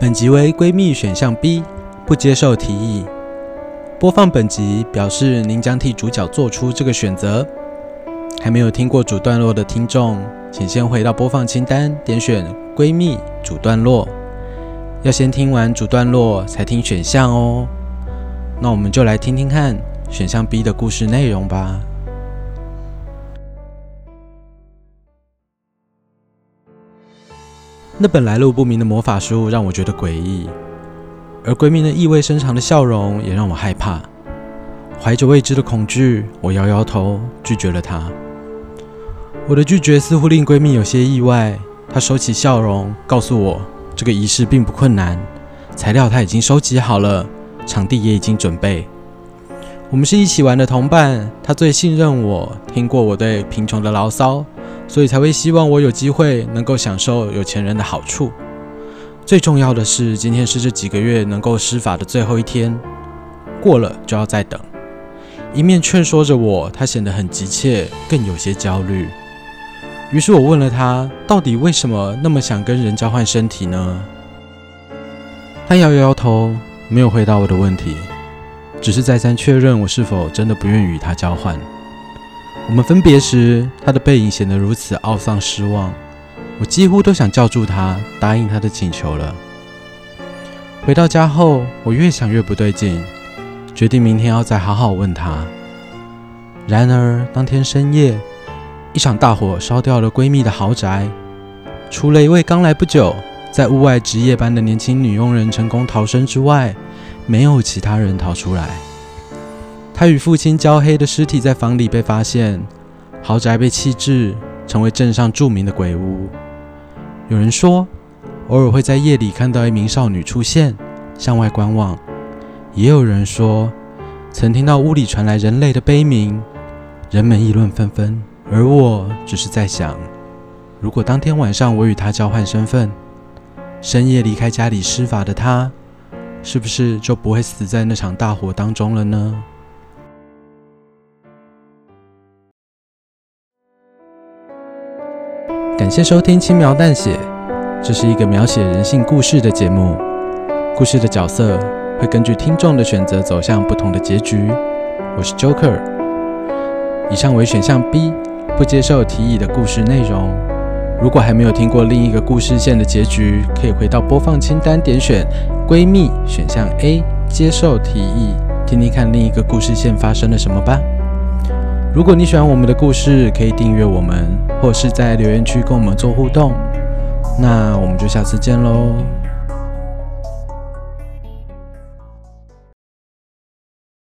本集为闺蜜选项 B，不接受提议。播放本集表示您将替主角做出这个选择。还没有听过主段落的听众，请先回到播放清单，点选闺蜜主段落。要先听完主段落才听选项哦。那我们就来听听看选项 B 的故事内容吧。那本来路不明的魔法书让我觉得诡异，而闺蜜那意味深长的笑容也让我害怕。怀着未知的恐惧，我摇摇头，拒绝了她。我的拒绝似乎令闺蜜有些意外，她收起笑容，告诉我这个仪式并不困难，材料她已经收集好了，场地也已经准备。我们是一起玩的同伴，她最信任我，听过我对贫穷的牢骚。所以才会希望我有机会能够享受有钱人的好处。最重要的是，今天是这几个月能够施法的最后一天，过了就要再等。一面劝说着我，他显得很急切，更有些焦虑。于是我问了他，到底为什么那么想跟人交换身体呢？他摇摇头，没有回答我的问题，只是再三确认我是否真的不愿与他交换。我们分别时，他的背影显得如此懊丧失望，我几乎都想叫住他，答应他的请求了。回到家后，我越想越不对劲，决定明天要再好好问他。然而当天深夜，一场大火烧掉了闺蜜的豪宅，除了一位刚来不久、在屋外值夜班的年轻女佣人成功逃生之外，没有其他人逃出来。他与父亲焦黑的尸体在房里被发现，豪宅被弃置，成为镇上著名的鬼屋。有人说，偶尔会在夜里看到一名少女出现，向外观望；也有人说，曾听到屋里传来人类的悲鸣。人们议论纷纷，而我只是在想，如果当天晚上我与他交换身份，深夜离开家里施法的他，是不是就不会死在那场大火当中了呢？感谢收听《轻描淡写》，这是一个描写人性故事的节目。故事的角色会根据听众的选择走向不同的结局。我是 Joker。以上为选项 B，不接受提议的故事内容。如果还没有听过另一个故事线的结局，可以回到播放清单，点选“闺蜜”选项 A，接受提议，听听看另一个故事线发生了什么吧。如果你喜欢我们的故事，可以订阅我们，或是在留言区跟我们做互动。那我们就下次见喽。